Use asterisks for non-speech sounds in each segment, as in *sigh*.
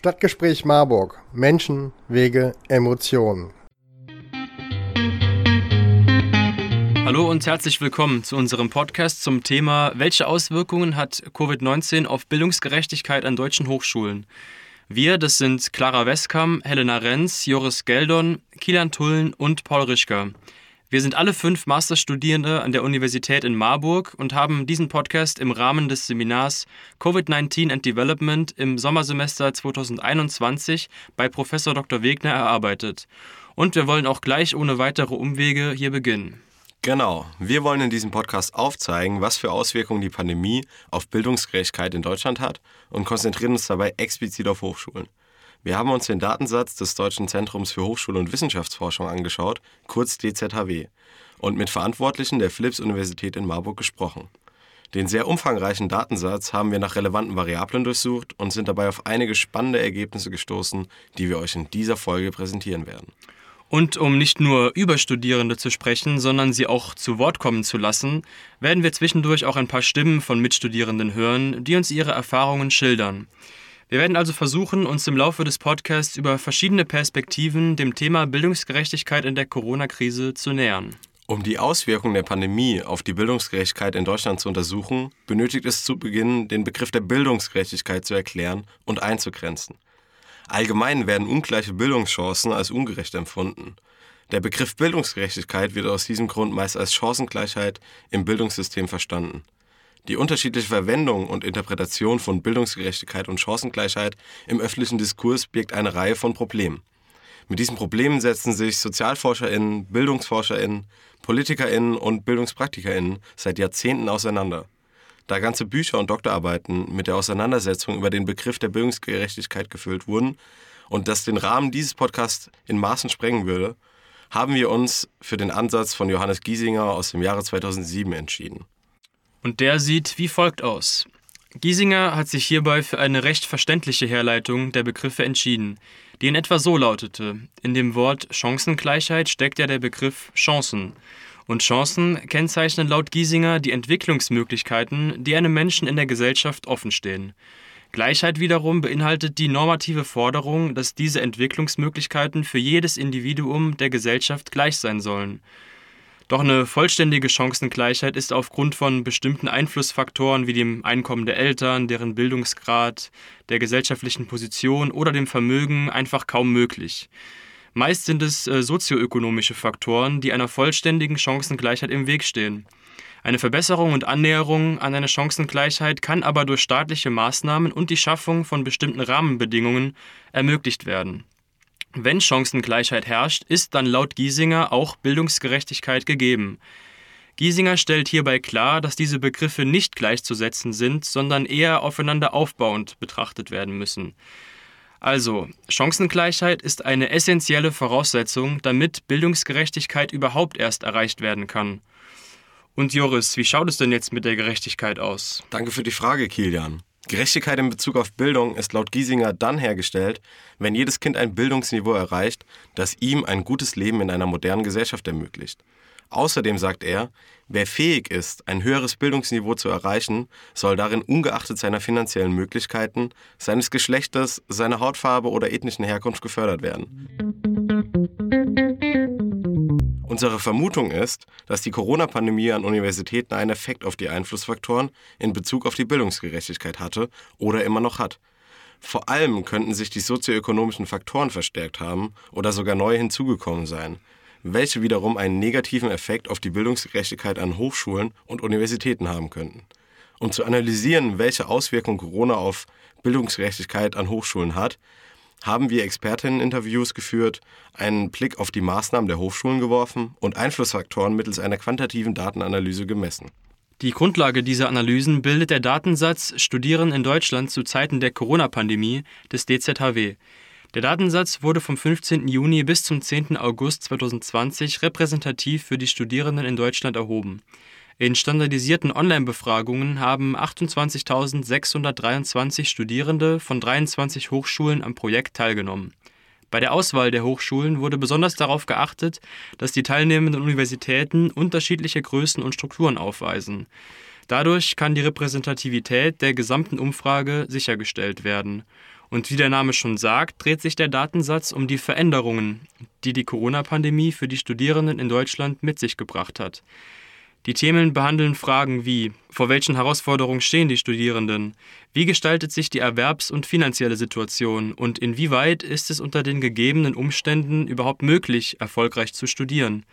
Stadtgespräch Marburg. Menschen, Wege, Emotionen. Hallo und herzlich willkommen zu unserem Podcast zum Thema Welche Auswirkungen hat Covid-19 auf Bildungsgerechtigkeit an deutschen Hochschulen? Wir, das sind Clara Westkam, Helena Renz, Joris Geldon, Kilian Tullen und Paul Rischka. Wir sind alle fünf Masterstudierende an der Universität in Marburg und haben diesen Podcast im Rahmen des Seminars Covid-19 and Development im Sommersemester 2021 bei Professor Dr. Wegner erarbeitet. Und wir wollen auch gleich ohne weitere Umwege hier beginnen. Genau, wir wollen in diesem Podcast aufzeigen, was für Auswirkungen die Pandemie auf Bildungsgerechtigkeit in Deutschland hat und konzentrieren uns dabei explizit auf Hochschulen. Wir haben uns den Datensatz des Deutschen Zentrums für Hochschul- und Wissenschaftsforschung angeschaut, kurz DZHW, und mit Verantwortlichen der Philipps-Universität in Marburg gesprochen. Den sehr umfangreichen Datensatz haben wir nach relevanten Variablen durchsucht und sind dabei auf einige spannende Ergebnisse gestoßen, die wir euch in dieser Folge präsentieren werden. Und um nicht nur über Studierende zu sprechen, sondern sie auch zu Wort kommen zu lassen, werden wir zwischendurch auch ein paar Stimmen von Mitstudierenden hören, die uns ihre Erfahrungen schildern. Wir werden also versuchen, uns im Laufe des Podcasts über verschiedene Perspektiven dem Thema Bildungsgerechtigkeit in der Corona-Krise zu nähern. Um die Auswirkungen der Pandemie auf die Bildungsgerechtigkeit in Deutschland zu untersuchen, benötigt es zu Beginn, den Begriff der Bildungsgerechtigkeit zu erklären und einzugrenzen. Allgemein werden ungleiche Bildungschancen als ungerecht empfunden. Der Begriff Bildungsgerechtigkeit wird aus diesem Grund meist als Chancengleichheit im Bildungssystem verstanden. Die unterschiedliche Verwendung und Interpretation von Bildungsgerechtigkeit und Chancengleichheit im öffentlichen Diskurs birgt eine Reihe von Problemen. Mit diesen Problemen setzen sich SozialforscherInnen, BildungsforscherInnen, PolitikerInnen und BildungspraktikerInnen seit Jahrzehnten auseinander. Da ganze Bücher und Doktorarbeiten mit der Auseinandersetzung über den Begriff der Bildungsgerechtigkeit gefüllt wurden und das den Rahmen dieses Podcasts in Maßen sprengen würde, haben wir uns für den Ansatz von Johannes Giesinger aus dem Jahre 2007 entschieden. Und der sieht wie folgt aus. Giesinger hat sich hierbei für eine recht verständliche Herleitung der Begriffe entschieden, die in etwa so lautete. In dem Wort Chancengleichheit steckt ja der Begriff Chancen. Und Chancen kennzeichnen laut Giesinger die Entwicklungsmöglichkeiten, die einem Menschen in der Gesellschaft offenstehen. Gleichheit wiederum beinhaltet die normative Forderung, dass diese Entwicklungsmöglichkeiten für jedes Individuum der Gesellschaft gleich sein sollen. Doch eine vollständige Chancengleichheit ist aufgrund von bestimmten Einflussfaktoren wie dem Einkommen der Eltern, deren Bildungsgrad, der gesellschaftlichen Position oder dem Vermögen einfach kaum möglich. Meist sind es äh, sozioökonomische Faktoren, die einer vollständigen Chancengleichheit im Weg stehen. Eine Verbesserung und Annäherung an eine Chancengleichheit kann aber durch staatliche Maßnahmen und die Schaffung von bestimmten Rahmenbedingungen ermöglicht werden. Wenn Chancengleichheit herrscht, ist dann laut Giesinger auch Bildungsgerechtigkeit gegeben. Giesinger stellt hierbei klar, dass diese Begriffe nicht gleichzusetzen sind, sondern eher aufeinander aufbauend betrachtet werden müssen. Also, Chancengleichheit ist eine essentielle Voraussetzung, damit Bildungsgerechtigkeit überhaupt erst erreicht werden kann. Und Joris, wie schaut es denn jetzt mit der Gerechtigkeit aus? Danke für die Frage, Kilian. Gerechtigkeit in Bezug auf Bildung ist laut Giesinger dann hergestellt, wenn jedes Kind ein Bildungsniveau erreicht, das ihm ein gutes Leben in einer modernen Gesellschaft ermöglicht. Außerdem sagt er, wer fähig ist, ein höheres Bildungsniveau zu erreichen, soll darin ungeachtet seiner finanziellen Möglichkeiten, seines Geschlechtes, seiner Hautfarbe oder ethnischen Herkunft gefördert werden. Unsere Vermutung ist, dass die Corona-Pandemie an Universitäten einen Effekt auf die Einflussfaktoren in Bezug auf die Bildungsgerechtigkeit hatte oder immer noch hat. Vor allem könnten sich die sozioökonomischen Faktoren verstärkt haben oder sogar neu hinzugekommen sein, welche wiederum einen negativen Effekt auf die Bildungsgerechtigkeit an Hochschulen und Universitäten haben könnten. Um zu analysieren, welche Auswirkungen Corona auf Bildungsgerechtigkeit an Hochschulen hat, haben wir Expertinnen-Interviews geführt, einen Blick auf die Maßnahmen der Hochschulen geworfen und Einflussfaktoren mittels einer quantitativen Datenanalyse gemessen. Die Grundlage dieser Analysen bildet der Datensatz Studieren in Deutschland zu Zeiten der Corona-Pandemie des DZHW. Der Datensatz wurde vom 15. Juni bis zum 10. August 2020 repräsentativ für die Studierenden in Deutschland erhoben. In standardisierten Online-Befragungen haben 28.623 Studierende von 23 Hochschulen am Projekt teilgenommen. Bei der Auswahl der Hochschulen wurde besonders darauf geachtet, dass die teilnehmenden Universitäten unterschiedliche Größen und Strukturen aufweisen. Dadurch kann die Repräsentativität der gesamten Umfrage sichergestellt werden. Und wie der Name schon sagt, dreht sich der Datensatz um die Veränderungen, die die Corona-Pandemie für die Studierenden in Deutschland mit sich gebracht hat. Die Themen behandeln Fragen wie, vor welchen Herausforderungen stehen die Studierenden, wie gestaltet sich die erwerbs- und finanzielle Situation und inwieweit ist es unter den gegebenen Umständen überhaupt möglich, erfolgreich zu studieren.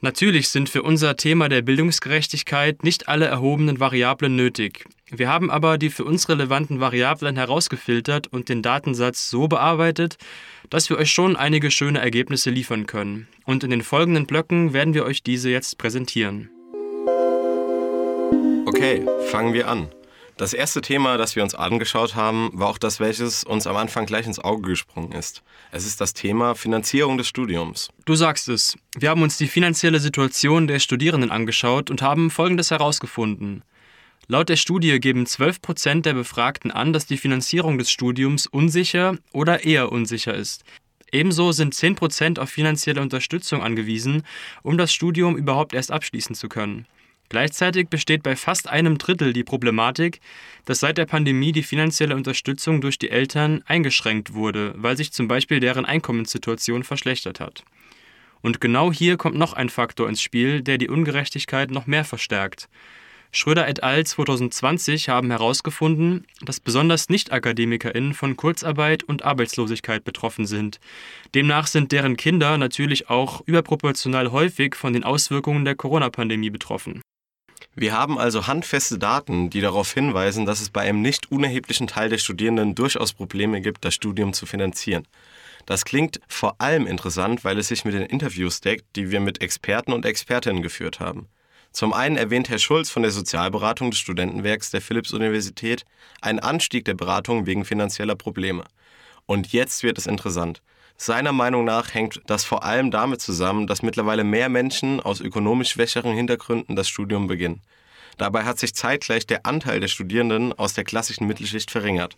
Natürlich sind für unser Thema der Bildungsgerechtigkeit nicht alle erhobenen Variablen nötig. Wir haben aber die für uns relevanten Variablen herausgefiltert und den Datensatz so bearbeitet, dass wir euch schon einige schöne Ergebnisse liefern können. Und in den folgenden Blöcken werden wir euch diese jetzt präsentieren. Okay, fangen wir an. Das erste Thema, das wir uns angeschaut haben, war auch das, welches uns am Anfang gleich ins Auge gesprungen ist. Es ist das Thema Finanzierung des Studiums. Du sagst es. Wir haben uns die finanzielle Situation der Studierenden angeschaut und haben Folgendes herausgefunden. Laut der Studie geben 12 Prozent der Befragten an, dass die Finanzierung des Studiums unsicher oder eher unsicher ist. Ebenso sind 10 Prozent auf finanzielle Unterstützung angewiesen, um das Studium überhaupt erst abschließen zu können. Gleichzeitig besteht bei fast einem Drittel die Problematik, dass seit der Pandemie die finanzielle Unterstützung durch die Eltern eingeschränkt wurde, weil sich zum Beispiel deren Einkommenssituation verschlechtert hat. Und genau hier kommt noch ein Faktor ins Spiel, der die Ungerechtigkeit noch mehr verstärkt. Schröder et al. 2020 haben herausgefunden, dass besonders Nicht-AkademikerInnen von Kurzarbeit und Arbeitslosigkeit betroffen sind. Demnach sind deren Kinder natürlich auch überproportional häufig von den Auswirkungen der Corona-Pandemie betroffen. Wir haben also handfeste Daten, die darauf hinweisen, dass es bei einem nicht unerheblichen Teil der Studierenden durchaus Probleme gibt, das Studium zu finanzieren. Das klingt vor allem interessant, weil es sich mit den Interviews deckt, die wir mit Experten und Expertinnen geführt haben. Zum einen erwähnt Herr Schulz von der Sozialberatung des Studentenwerks der Philipps-Universität einen Anstieg der Beratung wegen finanzieller Probleme. Und jetzt wird es interessant. Seiner Meinung nach hängt das vor allem damit zusammen, dass mittlerweile mehr Menschen aus ökonomisch schwächeren Hintergründen das Studium beginnen. Dabei hat sich zeitgleich der Anteil der Studierenden aus der klassischen Mittelschicht verringert.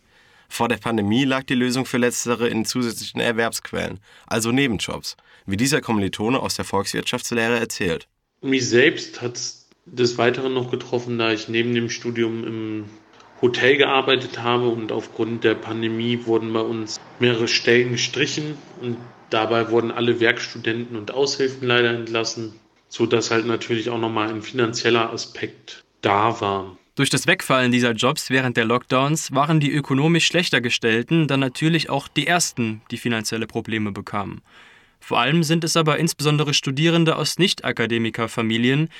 Vor der Pandemie lag die Lösung für letztere in zusätzlichen Erwerbsquellen, also Nebenjobs, wie dieser Kommilitone aus der Volkswirtschaftslehre erzählt. Mich selbst hat es des Weiteren noch getroffen, da ich neben dem Studium im Hotel gearbeitet habe und aufgrund der Pandemie wurden bei uns mehrere Stellen gestrichen und dabei wurden alle Werkstudenten und Aushilfen leider entlassen, sodass halt natürlich auch nochmal ein finanzieller Aspekt da war. Durch das Wegfallen dieser Jobs während der Lockdowns waren die ökonomisch schlechter gestellten dann natürlich auch die ersten, die finanzielle Probleme bekamen. Vor allem sind es aber insbesondere Studierende aus Nicht-Akademiker-Familien,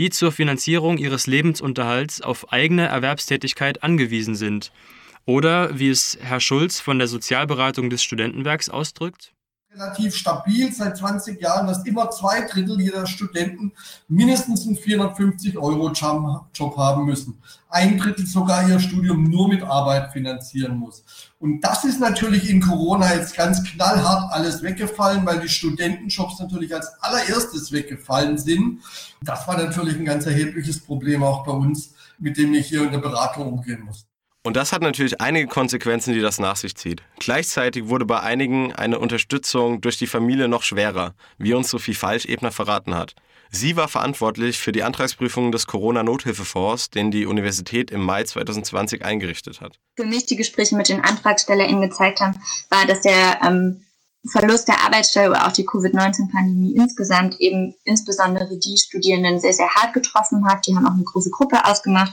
die zur Finanzierung ihres Lebensunterhalts auf eigene Erwerbstätigkeit angewiesen sind. Oder, wie es Herr Schulz von der Sozialberatung des Studentenwerks ausdrückt, relativ stabil seit 20 Jahren, dass immer zwei Drittel jeder Studenten mindestens einen 450 Euro Job haben müssen. Ein Drittel sogar ihr Studium nur mit Arbeit finanzieren muss. Und das ist natürlich in Corona jetzt ganz knallhart alles weggefallen, weil die Studentenjobs natürlich als allererstes weggefallen sind. Das war natürlich ein ganz erhebliches Problem auch bei uns, mit dem ich hier in der Beratung umgehen muss. Und das hat natürlich einige Konsequenzen, die das nach sich zieht. Gleichzeitig wurde bei einigen eine Unterstützung durch die Familie noch schwerer, wie uns Sophie Falsch-Ebner verraten hat. Sie war verantwortlich für die Antragsprüfung des Corona-Nothilfefonds, den die Universität im Mai 2020 eingerichtet hat. Für mich die Gespräche mit den AntragstellerInnen gezeigt haben, war, dass der ähm, Verlust der Arbeitsstelle oder auch die Covid-19-Pandemie insgesamt eben insbesondere die Studierenden sehr, sehr hart getroffen hat. Die haben auch eine große Gruppe ausgemacht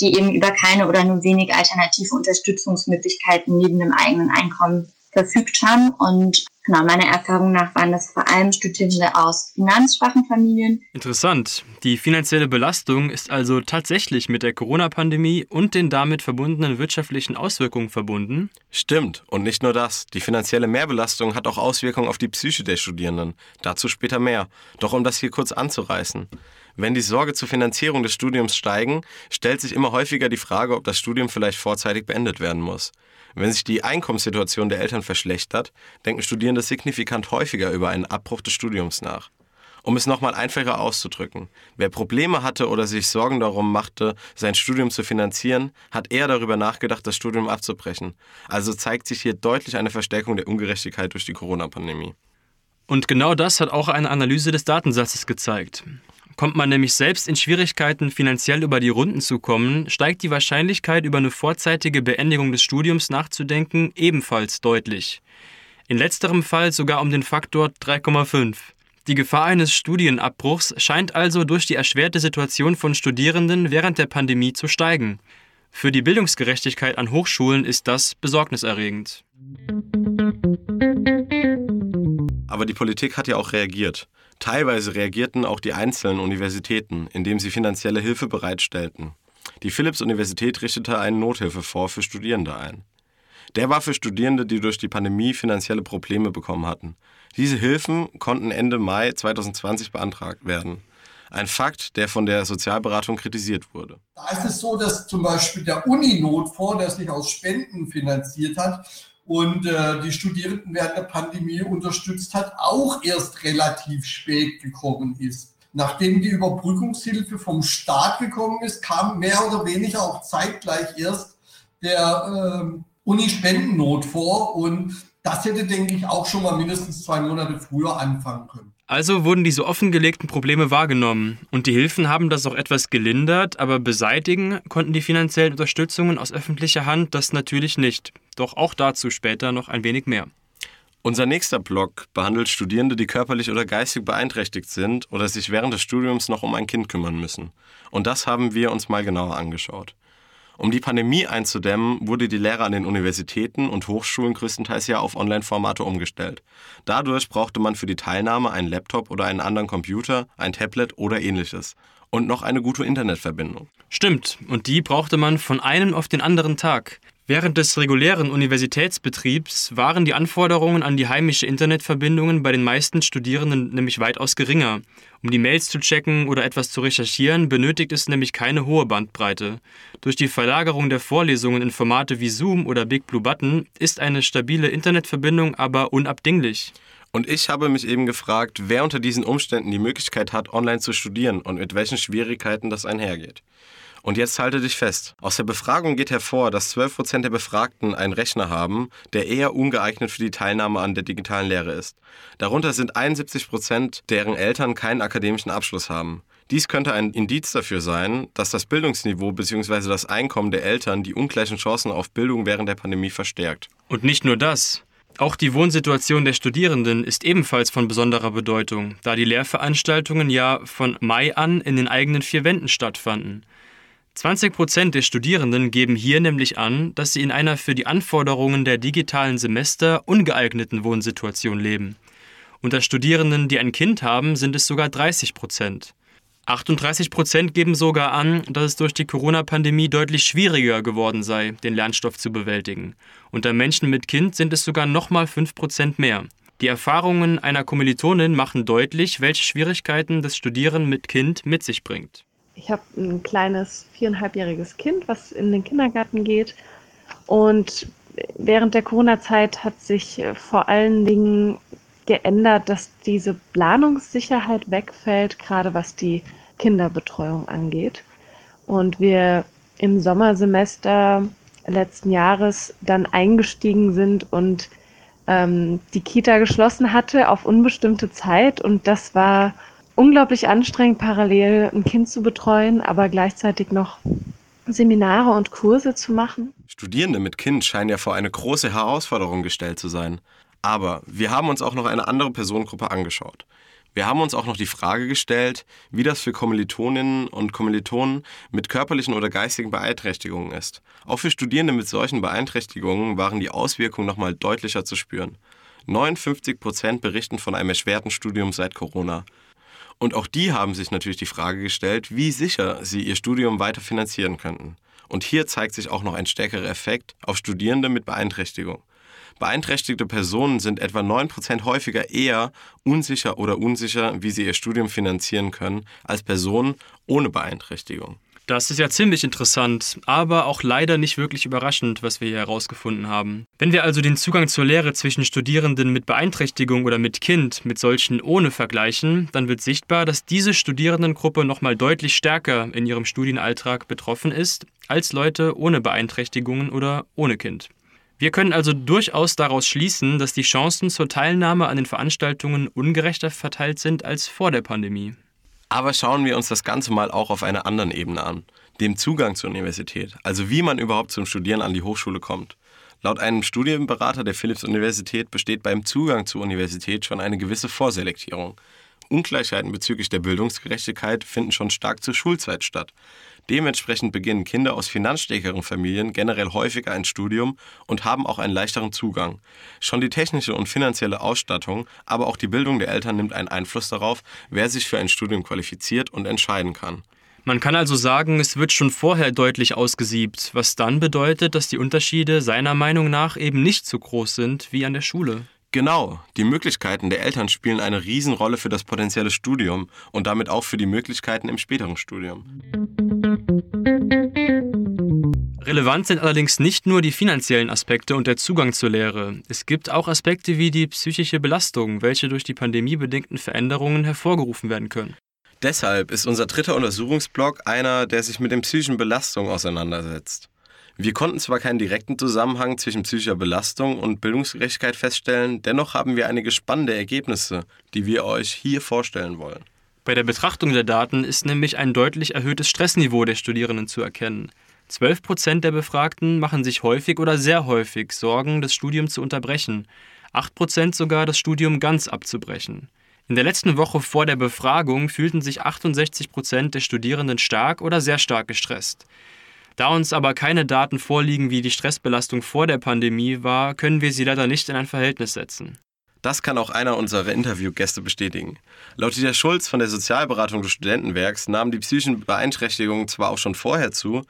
die eben über keine oder nur wenig alternative Unterstützungsmöglichkeiten neben dem eigenen Einkommen verfügt haben. Und genau, meiner Erfahrung nach waren das vor allem Studierende aus finanzschwachen Familien. Interessant. Die finanzielle Belastung ist also tatsächlich mit der Corona-Pandemie und den damit verbundenen wirtschaftlichen Auswirkungen verbunden? Stimmt. Und nicht nur das. Die finanzielle Mehrbelastung hat auch Auswirkungen auf die Psyche der Studierenden. Dazu später mehr. Doch um das hier kurz anzureißen. Wenn die Sorge zur Finanzierung des Studiums steigen, stellt sich immer häufiger die Frage, ob das Studium vielleicht vorzeitig beendet werden muss. Wenn sich die Einkommenssituation der Eltern verschlechtert, denken Studierende signifikant häufiger über einen Abbruch des Studiums nach. Um es nochmal einfacher auszudrücken, wer Probleme hatte oder sich Sorgen darum machte, sein Studium zu finanzieren, hat eher darüber nachgedacht, das Studium abzubrechen. Also zeigt sich hier deutlich eine Verstärkung der Ungerechtigkeit durch die Corona-Pandemie. Und genau das hat auch eine Analyse des Datensatzes gezeigt. Kommt man nämlich selbst in Schwierigkeiten, finanziell über die Runden zu kommen, steigt die Wahrscheinlichkeit, über eine vorzeitige Beendigung des Studiums nachzudenken, ebenfalls deutlich. In letzterem Fall sogar um den Faktor 3,5. Die Gefahr eines Studienabbruchs scheint also durch die erschwerte Situation von Studierenden während der Pandemie zu steigen. Für die Bildungsgerechtigkeit an Hochschulen ist das besorgniserregend. Aber die Politik hat ja auch reagiert. Teilweise reagierten auch die einzelnen Universitäten, indem sie finanzielle Hilfe bereitstellten. Die Philipps-Universität richtete einen Nothilfefonds für Studierende ein. Der war für Studierende, die durch die Pandemie finanzielle Probleme bekommen hatten. Diese Hilfen konnten Ende Mai 2020 beantragt werden. Ein Fakt, der von der Sozialberatung kritisiert wurde. Da ist es so, dass zum Beispiel der Uni-Notfonds, der sich aus Spenden finanziert hat und äh, die Studierenden während der Pandemie unterstützt hat, auch erst relativ spät gekommen ist. Nachdem die Überbrückungshilfe vom Staat gekommen ist, kam mehr oder weniger auch zeitgleich erst der äh, Uni-Spendennotfonds und das hätte, denke ich, auch schon mal mindestens zwei Monate früher anfangen können. Also wurden diese offengelegten Probleme wahrgenommen und die Hilfen haben das auch etwas gelindert, aber beseitigen konnten die finanziellen Unterstützungen aus öffentlicher Hand das natürlich nicht. Doch auch dazu später noch ein wenig mehr. Unser nächster Blog behandelt Studierende, die körperlich oder geistig beeinträchtigt sind oder sich während des Studiums noch um ein Kind kümmern müssen. Und das haben wir uns mal genauer angeschaut. Um die Pandemie einzudämmen, wurde die Lehre an den Universitäten und Hochschulen größtenteils ja auf Online-Formate umgestellt. Dadurch brauchte man für die Teilnahme einen Laptop oder einen anderen Computer, ein Tablet oder ähnliches. Und noch eine gute Internetverbindung. Stimmt, und die brauchte man von einem auf den anderen Tag. Während des regulären Universitätsbetriebs waren die Anforderungen an die heimische Internetverbindungen bei den meisten Studierenden nämlich weitaus geringer. Um die Mails zu checken oder etwas zu recherchieren, benötigt es nämlich keine hohe Bandbreite. Durch die Verlagerung der Vorlesungen in Formate wie Zoom oder Big Blue Button ist eine stabile Internetverbindung aber unabdinglich. Und ich habe mich eben gefragt, wer unter diesen Umständen die Möglichkeit hat, online zu studieren und mit welchen Schwierigkeiten das einhergeht. Und jetzt halte dich fest. Aus der Befragung geht hervor, dass 12% der Befragten einen Rechner haben, der eher ungeeignet für die Teilnahme an der digitalen Lehre ist. Darunter sind 71%, deren Eltern keinen akademischen Abschluss haben. Dies könnte ein Indiz dafür sein, dass das Bildungsniveau bzw. das Einkommen der Eltern die ungleichen Chancen auf Bildung während der Pandemie verstärkt. Und nicht nur das. Auch die Wohnsituation der Studierenden ist ebenfalls von besonderer Bedeutung, da die Lehrveranstaltungen ja von Mai an in den eigenen vier Wänden stattfanden. 20 Prozent der Studierenden geben hier nämlich an, dass sie in einer für die Anforderungen der digitalen Semester ungeeigneten Wohnsituation leben. Unter Studierenden, die ein Kind haben, sind es sogar 30 Prozent. 38 Prozent geben sogar an, dass es durch die Corona-Pandemie deutlich schwieriger geworden sei, den Lernstoff zu bewältigen. Unter Menschen mit Kind sind es sogar nochmal 5 Prozent mehr. Die Erfahrungen einer Kommilitonin machen deutlich, welche Schwierigkeiten das Studieren mit Kind mit sich bringt ich habe ein kleines viereinhalbjähriges Kind, was in den Kindergarten geht. Und während der Corona-Zeit hat sich äh, vor allen Dingen geändert, dass diese Planungssicherheit wegfällt, gerade was die Kinderbetreuung angeht. Und wir im Sommersemester letzten Jahres dann eingestiegen sind und ähm, die Kita geschlossen hatte auf unbestimmte Zeit. Und das war unglaublich anstrengend, parallel ein Kind zu betreuen, aber gleichzeitig noch Seminare und Kurse zu machen. Studierende mit Kind scheinen ja vor eine große Herausforderung gestellt zu sein. Aber wir haben uns auch noch eine andere Personengruppe angeschaut. Wir haben uns auch noch die Frage gestellt, wie das für Kommilitoninnen und Kommilitonen mit körperlichen oder geistigen Beeinträchtigungen ist. Auch für Studierende mit solchen Beeinträchtigungen waren die Auswirkungen nochmal deutlicher zu spüren. 59 Prozent berichten von einem erschwerten Studium seit Corona. Und auch die haben sich natürlich die Frage gestellt, wie sicher sie ihr Studium weiter finanzieren könnten. Und hier zeigt sich auch noch ein stärkerer Effekt auf Studierende mit Beeinträchtigung. Beeinträchtigte Personen sind etwa 9% häufiger eher unsicher oder unsicher, wie sie ihr Studium finanzieren können, als Personen ohne Beeinträchtigung. Das ist ja ziemlich interessant, aber auch leider nicht wirklich überraschend, was wir hier herausgefunden haben. Wenn wir also den Zugang zur Lehre zwischen Studierenden mit Beeinträchtigung oder mit Kind mit solchen ohne vergleichen, dann wird sichtbar, dass diese Studierendengruppe nochmal deutlich stärker in ihrem Studienalltag betroffen ist als Leute ohne Beeinträchtigungen oder ohne Kind. Wir können also durchaus daraus schließen, dass die Chancen zur Teilnahme an den Veranstaltungen ungerechter verteilt sind als vor der Pandemie. Aber schauen wir uns das Ganze mal auch auf einer anderen Ebene an, dem Zugang zur Universität, also wie man überhaupt zum Studieren an die Hochschule kommt. Laut einem Studienberater der Philipps-Universität besteht beim Zugang zur Universität schon eine gewisse Vorselektierung. Ungleichheiten bezüglich der Bildungsgerechtigkeit finden schon stark zur Schulzeit statt. Dementsprechend beginnen Kinder aus finanzstärkeren Familien generell häufiger ein Studium und haben auch einen leichteren Zugang. Schon die technische und finanzielle Ausstattung, aber auch die Bildung der Eltern nimmt einen Einfluss darauf, wer sich für ein Studium qualifiziert und entscheiden kann. Man kann also sagen, es wird schon vorher deutlich ausgesiebt, was dann bedeutet, dass die Unterschiede seiner Meinung nach eben nicht so groß sind wie an der Schule. Genau, die Möglichkeiten der Eltern spielen eine Riesenrolle für das potenzielle Studium und damit auch für die Möglichkeiten im späteren Studium. Relevant sind allerdings nicht nur die finanziellen Aspekte und der Zugang zur Lehre. Es gibt auch Aspekte wie die psychische Belastung, welche durch die pandemiebedingten Veränderungen hervorgerufen werden können. Deshalb ist unser dritter Untersuchungsblock einer, der sich mit den psychischen Belastungen auseinandersetzt. Wir konnten zwar keinen direkten Zusammenhang zwischen psychischer Belastung und Bildungsgerechtigkeit feststellen, dennoch haben wir einige spannende Ergebnisse, die wir euch hier vorstellen wollen. Bei der Betrachtung der Daten ist nämlich ein deutlich erhöhtes Stressniveau der Studierenden zu erkennen. 12 Prozent der Befragten machen sich häufig oder sehr häufig Sorgen, das Studium zu unterbrechen, 8 Prozent sogar das Studium ganz abzubrechen. In der letzten Woche vor der Befragung fühlten sich 68 Prozent der Studierenden stark oder sehr stark gestresst. Da uns aber keine Daten vorliegen, wie die Stressbelastung vor der Pandemie war, können wir sie leider nicht in ein Verhältnis setzen. Das kann auch einer unserer Interviewgäste bestätigen. Laut Dieter Schulz von der Sozialberatung des Studentenwerks nahmen die psychischen Beeinträchtigungen zwar auch schon vorher zu,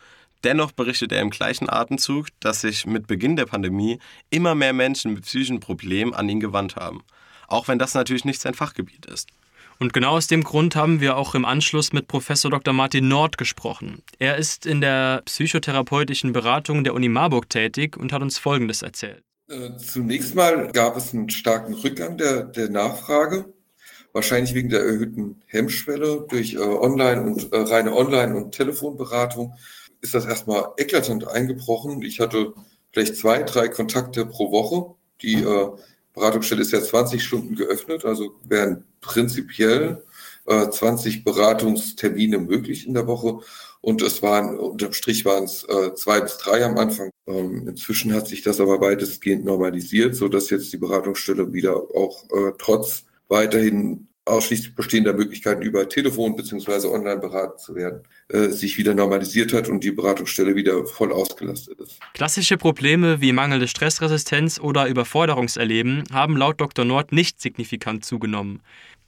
dennoch berichtet er im gleichen Atemzug, dass sich mit Beginn der Pandemie immer mehr Menschen mit psychischen Problemen an ihn gewandt haben auch wenn das natürlich nicht sein Fachgebiet ist. Und genau aus dem Grund haben wir auch im Anschluss mit Professor Dr. Martin Nord gesprochen. Er ist in der psychotherapeutischen Beratung der Uni Marburg tätig und hat uns Folgendes erzählt. Äh, zunächst mal gab es einen starken Rückgang der, der Nachfrage, wahrscheinlich wegen der erhöhten Hemmschwelle durch äh, Online- und äh, reine Online- und Telefonberatung ist das erstmal eklatant eingebrochen. Ich hatte vielleicht zwei, drei Kontakte pro Woche, die äh, Beratungsstelle ist ja 20 Stunden geöffnet, also wären prinzipiell äh, 20 Beratungstermine möglich in der Woche. Und es waren, unterm Strich waren es äh, zwei bis drei am Anfang. Ähm, inzwischen hat sich das aber weitestgehend normalisiert, so dass jetzt die Beratungsstelle wieder auch äh, trotz weiterhin ausschließlich bestehender Möglichkeiten über Telefon beziehungsweise online beraten zu werden, äh, sich wieder normalisiert hat und die Beratungsstelle wieder voll ausgelastet ist. Klassische Probleme wie mangelnde Stressresistenz oder Überforderungserleben haben laut Dr. Nord nicht signifikant zugenommen.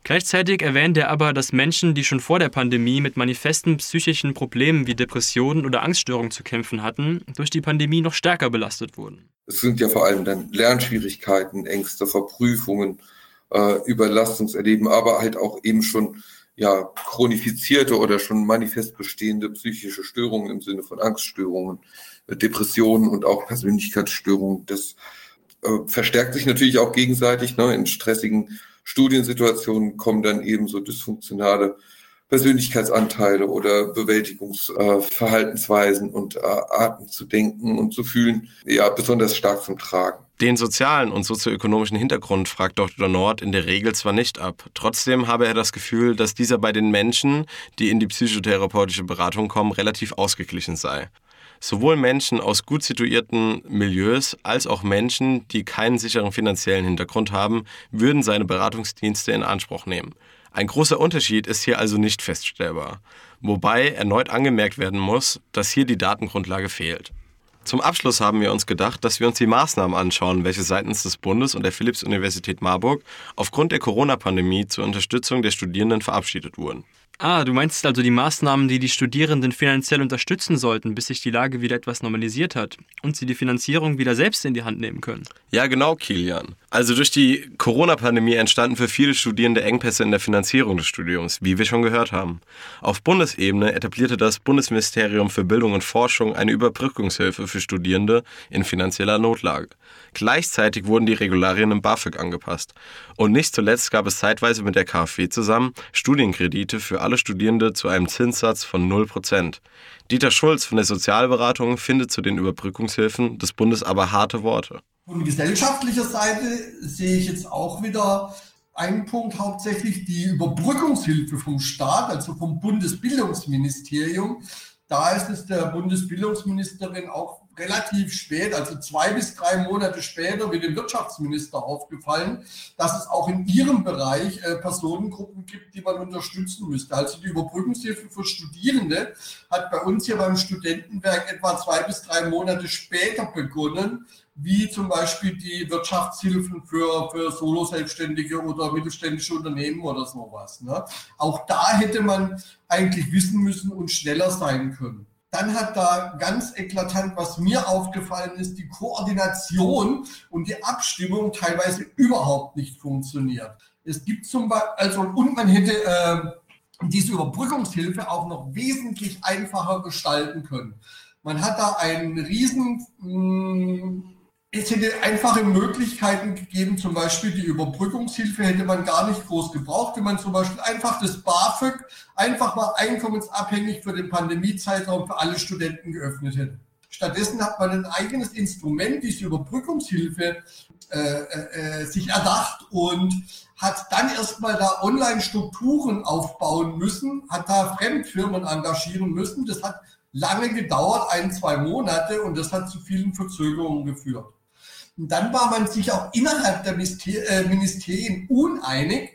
Gleichzeitig erwähnt er aber, dass Menschen, die schon vor der Pandemie mit manifesten psychischen Problemen wie Depressionen oder Angststörungen zu kämpfen hatten, durch die Pandemie noch stärker belastet wurden. Es sind ja vor allem dann Lernschwierigkeiten, Ängste, Verprüfungen, äh, Überlastungserleben, aber halt auch eben schon ja, chronifizierte oder schon manifest bestehende psychische Störungen im Sinne von Angststörungen, äh, Depressionen und auch Persönlichkeitsstörungen. Das äh, verstärkt sich natürlich auch gegenseitig. Ne? In stressigen Studiensituationen kommen dann eben so dysfunktionale Persönlichkeitsanteile oder Bewältigungsverhaltensweisen äh, und äh, Arten zu denken und zu fühlen, ja, besonders stark zum Tragen. Den sozialen und sozioökonomischen Hintergrund fragt Dr. Nord in der Regel zwar nicht ab. Trotzdem habe er das Gefühl, dass dieser bei den Menschen, die in die psychotherapeutische Beratung kommen, relativ ausgeglichen sei. Sowohl Menschen aus gut situierten Milieus als auch Menschen, die keinen sicheren finanziellen Hintergrund haben, würden seine Beratungsdienste in Anspruch nehmen. Ein großer Unterschied ist hier also nicht feststellbar, wobei erneut angemerkt werden muss, dass hier die Datengrundlage fehlt. Zum Abschluss haben wir uns gedacht, dass wir uns die Maßnahmen anschauen, welche seitens des Bundes und der Philipps-Universität Marburg aufgrund der Corona-Pandemie zur Unterstützung der Studierenden verabschiedet wurden. Ah, du meinst also die Maßnahmen, die die Studierenden finanziell unterstützen sollten, bis sich die Lage wieder etwas normalisiert hat und sie die Finanzierung wieder selbst in die Hand nehmen können. Ja, genau, Kilian. Also durch die Corona-Pandemie entstanden für viele Studierende Engpässe in der Finanzierung des Studiums, wie wir schon gehört haben. Auf Bundesebene etablierte das Bundesministerium für Bildung und Forschung eine Überbrückungshilfe für Studierende in finanzieller Notlage. Gleichzeitig wurden die Regularien im BAföG angepasst. Und nicht zuletzt gab es zeitweise mit der KfW zusammen Studienkredite für alle Studierende zu einem Zinssatz von 0%. Dieter Schulz von der Sozialberatung findet zu den Überbrückungshilfen des Bundes aber harte Worte. Von gesellschaftlicher Seite sehe ich jetzt auch wieder ein Punkt hauptsächlich die Überbrückungshilfe vom Staat, also vom Bundesbildungsministerium. Da ist es der Bundesbildungsministerin auch relativ spät, also zwei bis drei Monate später, wie dem Wirtschaftsminister aufgefallen, dass es auch in ihrem Bereich äh, Personengruppen gibt, die man unterstützen müsste. Also die Überbrückungshilfe für Studierende hat bei uns hier beim Studentenwerk etwa zwei bis drei Monate später begonnen, wie zum Beispiel die Wirtschaftshilfen für, für Solo-Selbstständige oder mittelständische Unternehmen oder sowas. Ne? Auch da hätte man eigentlich wissen müssen und schneller sein können. Dann hat da ganz eklatant, was mir aufgefallen ist, die Koordination und die Abstimmung teilweise überhaupt nicht funktioniert. Es gibt zum Beispiel, also, und man hätte äh, diese Überbrückungshilfe auch noch wesentlich einfacher gestalten können. Man hat da einen riesen mh, hm, es hätte einfache Möglichkeiten gegeben, zum Beispiel die Überbrückungshilfe hätte man gar nicht groß gebraucht, wenn man zum Beispiel einfach das BAföG einfach mal einkommensabhängig für den Pandemiezeitraum für alle Studenten geöffnet hätte. Stattdessen hat man ein eigenes Instrument, diese Überbrückungshilfe, äh, äh, sich erdacht und hat dann erstmal da Online-Strukturen aufbauen müssen, hat da Fremdfirmen engagieren müssen. Das hat lange gedauert, ein, zwei Monate, und das hat zu vielen Verzögerungen geführt. Und dann war man sich auch innerhalb der äh, Ministerien uneinig.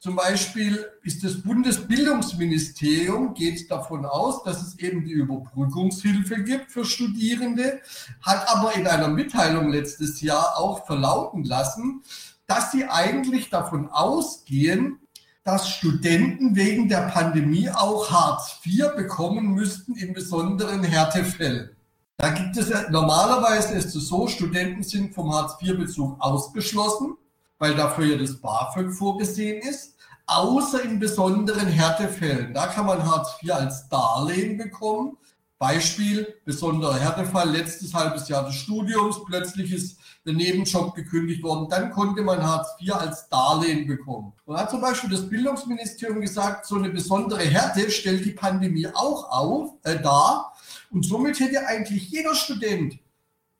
Zum Beispiel ist das Bundesbildungsministerium geht davon aus, dass es eben die Überbrückungshilfe gibt für Studierende, hat aber in einer Mitteilung letztes Jahr auch verlauten lassen, dass sie eigentlich davon ausgehen, dass Studenten wegen der Pandemie auch Hartz IV bekommen müssten in besonderen Härtefällen. Da gibt es ja, normalerweise ist es so, Studenten sind vom Hartz-IV-Bezug ausgeschlossen, weil dafür ja das BAföG vorgesehen ist, außer in besonderen Härtefällen. Da kann man Hartz IV als Darlehen bekommen. Beispiel, besonderer Härtefall, letztes halbes Jahr des Studiums, plötzlich ist der Nebenjob gekündigt worden, dann konnte man Hartz IV als Darlehen bekommen. Und hat zum Beispiel das Bildungsministerium gesagt, so eine besondere Härte stellt die Pandemie auch auf, äh, dar, und somit hätte eigentlich jeder Student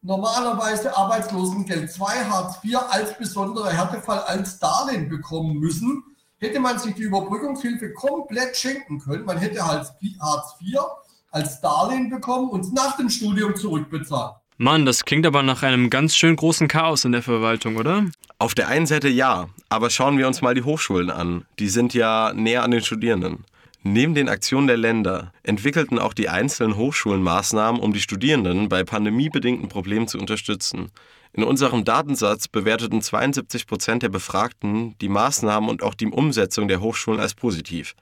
normalerweise Arbeitslosengeld 2 Hartz IV als besonderer Härtefall als Darlehen bekommen müssen. Hätte man sich die Überbrückungshilfe komplett schenken können, man hätte Hartz IV als Darlehen bekommen und nach dem Studium zurückbezahlt. Mann, das klingt aber nach einem ganz schön großen Chaos in der Verwaltung, oder? Auf der einen Seite ja, aber schauen wir uns mal die Hochschulen an. Die sind ja näher an den Studierenden. Neben den Aktionen der Länder entwickelten auch die einzelnen Hochschulen Maßnahmen, um die Studierenden bei pandemiebedingten Problemen zu unterstützen. In unserem Datensatz bewerteten 72 Prozent der Befragten die Maßnahmen und auch die Umsetzung der Hochschulen als positiv.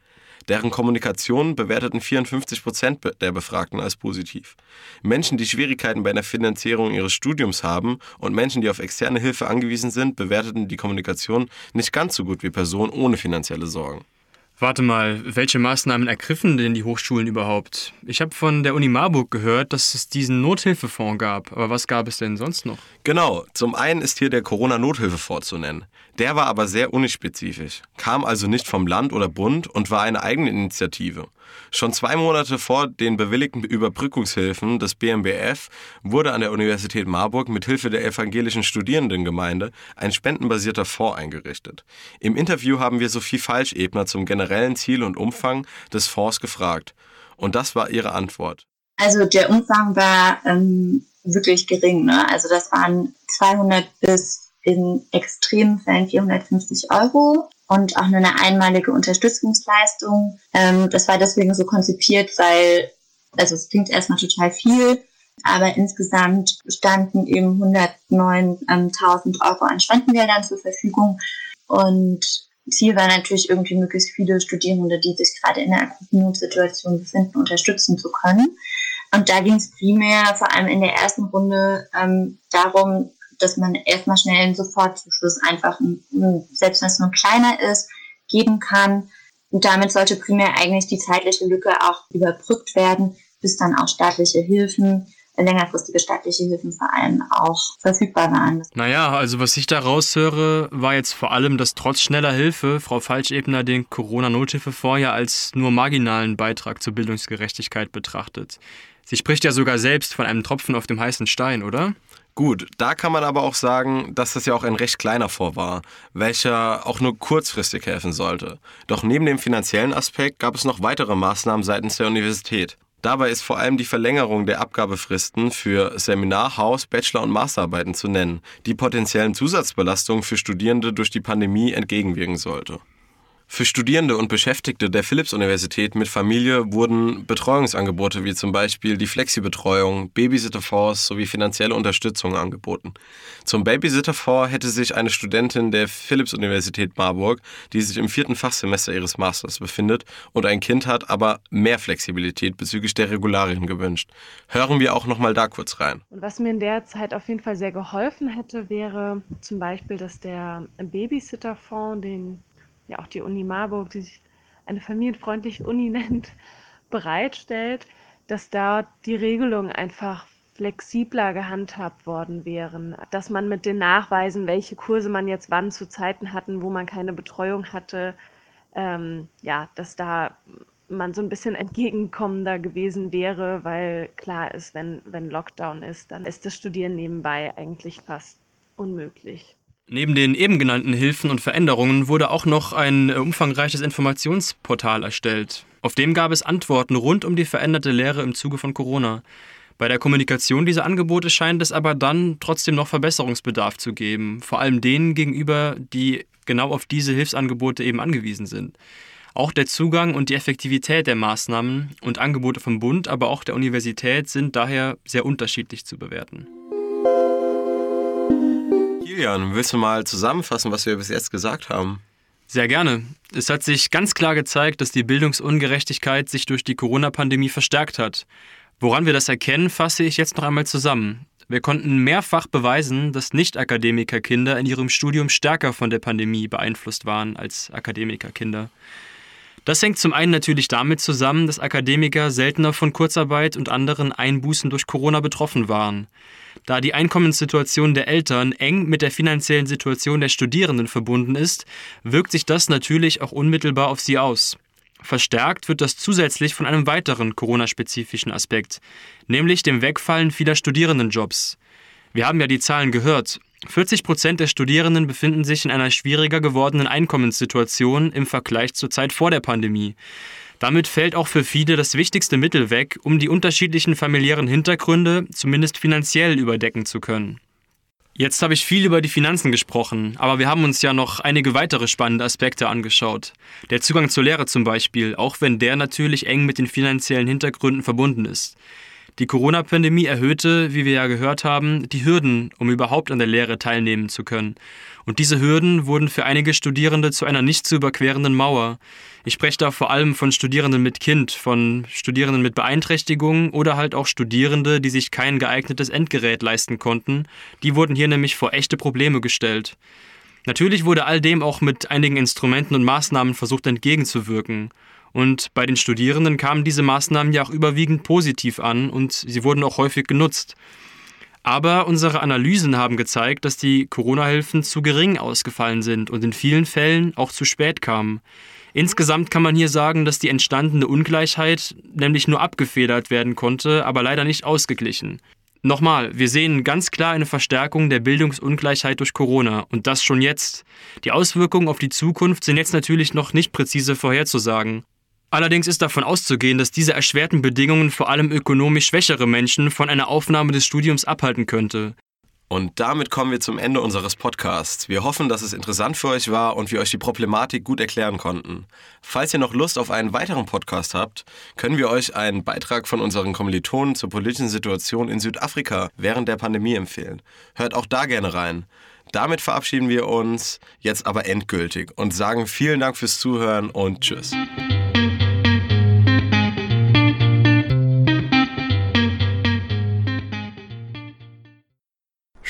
Deren Kommunikation bewerteten 54 Prozent der Befragten als positiv. Menschen, die Schwierigkeiten bei der Finanzierung ihres Studiums haben und Menschen, die auf externe Hilfe angewiesen sind, bewerteten die Kommunikation nicht ganz so gut wie Personen ohne finanzielle Sorgen. Warte mal, welche Maßnahmen ergriffen denn die Hochschulen überhaupt? Ich habe von der Uni Marburg gehört, dass es diesen Nothilfefonds gab. Aber was gab es denn sonst noch? Genau, zum einen ist hier der Corona-Nothilfefonds zu nennen. Der war aber sehr unispezifisch, kam also nicht vom Land oder Bund und war eine eigene Initiative. Schon zwei Monate vor den bewilligten Überbrückungshilfen des BMBF wurde an der Universität Marburg mit Hilfe der evangelischen Studierendengemeinde ein spendenbasierter Fonds eingerichtet. Im Interview haben wir Sophie Falschebner zum generellen Ziel und Umfang des Fonds gefragt. Und das war ihre Antwort. Also der Umfang war ähm, wirklich gering. Ne? Also das waren 200 bis in extremen Fällen 450 Euro und auch nur eine einmalige Unterstützungsleistung. Ähm, das war deswegen so konzipiert, weil, also es klingt erstmal total viel, aber insgesamt standen eben 109.000 Euro an Spendengeldern zur Verfügung und Ziel war natürlich irgendwie möglichst viele Studierende, die sich gerade in der akuten Notsituation befinden, unterstützen zu können. Und da ging es primär, vor allem in der ersten Runde, ähm, darum, dass man erstmal schnell einen Sofortzuschuss einfach, selbst wenn es nur kleiner ist, geben kann. Und damit sollte primär eigentlich die zeitliche Lücke auch überbrückt werden, bis dann auch staatliche Hilfen längerfristige staatliche Hilfen vor allem auch verfügbar waren. Naja, also was ich da raushöre, war jetzt vor allem, dass trotz schneller Hilfe Frau Falschebner den Corona-Nothilfefonds als nur marginalen Beitrag zur Bildungsgerechtigkeit betrachtet. Sie spricht ja sogar selbst von einem Tropfen auf dem heißen Stein, oder? Gut, da kann man aber auch sagen, dass das ja auch ein recht kleiner Fonds war, welcher auch nur kurzfristig helfen sollte. Doch neben dem finanziellen Aspekt gab es noch weitere Maßnahmen seitens der Universität. Dabei ist vor allem die Verlängerung der Abgabefristen für Seminar-, Haus-, Bachelor- und Masterarbeiten zu nennen, die potenziellen Zusatzbelastungen für Studierende durch die Pandemie entgegenwirken sollte. Für Studierende und Beschäftigte der Philipps-Universität mit Familie wurden Betreuungsangebote wie zum Beispiel die Flexi-Betreuung, Babysitter-Fonds sowie finanzielle Unterstützung angeboten. Zum Babysitter-Fonds hätte sich eine Studentin der Philipps-Universität Marburg, die sich im vierten Fachsemester ihres Masters befindet und ein Kind hat, aber mehr Flexibilität bezüglich der Regularien gewünscht. Hören wir auch nochmal da kurz rein. Und was mir in der Zeit auf jeden Fall sehr geholfen hätte, wäre zum Beispiel, dass der Babysitter-Fonds, den ja auch die Uni Marburg, die sich eine familienfreundliche Uni *laughs* nennt, bereitstellt, dass da die Regelungen einfach flexibler gehandhabt worden wären, dass man mit den Nachweisen, welche Kurse man jetzt wann zu Zeiten hatten, wo man keine Betreuung hatte, ähm, ja, dass da man so ein bisschen entgegenkommender gewesen wäre, weil klar ist, wenn, wenn Lockdown ist, dann ist das Studieren nebenbei eigentlich fast unmöglich. Neben den eben genannten Hilfen und Veränderungen wurde auch noch ein äh, umfangreiches Informationsportal erstellt. Auf dem gab es Antworten rund um die veränderte Lehre im Zuge von Corona. Bei der Kommunikation dieser Angebote scheint es aber dann trotzdem noch Verbesserungsbedarf zu geben, vor allem denen gegenüber, die genau auf diese Hilfsangebote eben angewiesen sind. Auch der Zugang und die Effektivität der Maßnahmen und Angebote vom Bund, aber auch der Universität sind daher sehr unterschiedlich zu bewerten. Kilian, willst du mal zusammenfassen, was wir bis jetzt gesagt haben? Sehr gerne. Es hat sich ganz klar gezeigt, dass die Bildungsungerechtigkeit sich durch die Corona-Pandemie verstärkt hat. Woran wir das erkennen, fasse ich jetzt noch einmal zusammen. Wir konnten mehrfach beweisen, dass Nicht-Akademikerkinder in ihrem Studium stärker von der Pandemie beeinflusst waren als Akademikerkinder. Das hängt zum einen natürlich damit zusammen, dass Akademiker seltener von Kurzarbeit und anderen Einbußen durch Corona betroffen waren. Da die Einkommenssituation der Eltern eng mit der finanziellen Situation der Studierenden verbunden ist, wirkt sich das natürlich auch unmittelbar auf sie aus. Verstärkt wird das zusätzlich von einem weiteren Corona-spezifischen Aspekt, nämlich dem Wegfallen vieler Studierendenjobs. Wir haben ja die Zahlen gehört. 40 Prozent der Studierenden befinden sich in einer schwieriger gewordenen Einkommenssituation im Vergleich zur Zeit vor der Pandemie. Damit fällt auch für viele das wichtigste Mittel weg, um die unterschiedlichen familiären Hintergründe zumindest finanziell überdecken zu können. Jetzt habe ich viel über die Finanzen gesprochen, aber wir haben uns ja noch einige weitere spannende Aspekte angeschaut. Der Zugang zur Lehre zum Beispiel, auch wenn der natürlich eng mit den finanziellen Hintergründen verbunden ist. Die Corona-Pandemie erhöhte, wie wir ja gehört haben, die Hürden, um überhaupt an der Lehre teilnehmen zu können. Und diese Hürden wurden für einige Studierende zu einer nicht zu überquerenden Mauer. Ich spreche da vor allem von Studierenden mit Kind, von Studierenden mit Beeinträchtigungen oder halt auch Studierende, die sich kein geeignetes Endgerät leisten konnten. Die wurden hier nämlich vor echte Probleme gestellt. Natürlich wurde all dem auch mit einigen Instrumenten und Maßnahmen versucht entgegenzuwirken. Und bei den Studierenden kamen diese Maßnahmen ja auch überwiegend positiv an und sie wurden auch häufig genutzt. Aber unsere Analysen haben gezeigt, dass die Corona-Hilfen zu gering ausgefallen sind und in vielen Fällen auch zu spät kamen. Insgesamt kann man hier sagen, dass die entstandene Ungleichheit nämlich nur abgefedert werden konnte, aber leider nicht ausgeglichen. Nochmal, wir sehen ganz klar eine Verstärkung der Bildungsungleichheit durch Corona und das schon jetzt. Die Auswirkungen auf die Zukunft sind jetzt natürlich noch nicht präzise vorherzusagen. Allerdings ist davon auszugehen, dass diese erschwerten Bedingungen vor allem ökonomisch schwächere Menschen von einer Aufnahme des Studiums abhalten könnte. Und damit kommen wir zum Ende unseres Podcasts. Wir hoffen, dass es interessant für euch war und wir euch die Problematik gut erklären konnten. Falls ihr noch Lust auf einen weiteren Podcast habt, können wir euch einen Beitrag von unseren Kommilitonen zur politischen Situation in Südafrika während der Pandemie empfehlen. Hört auch da gerne rein. Damit verabschieden wir uns jetzt aber endgültig und sagen vielen Dank fürs Zuhören und Tschüss.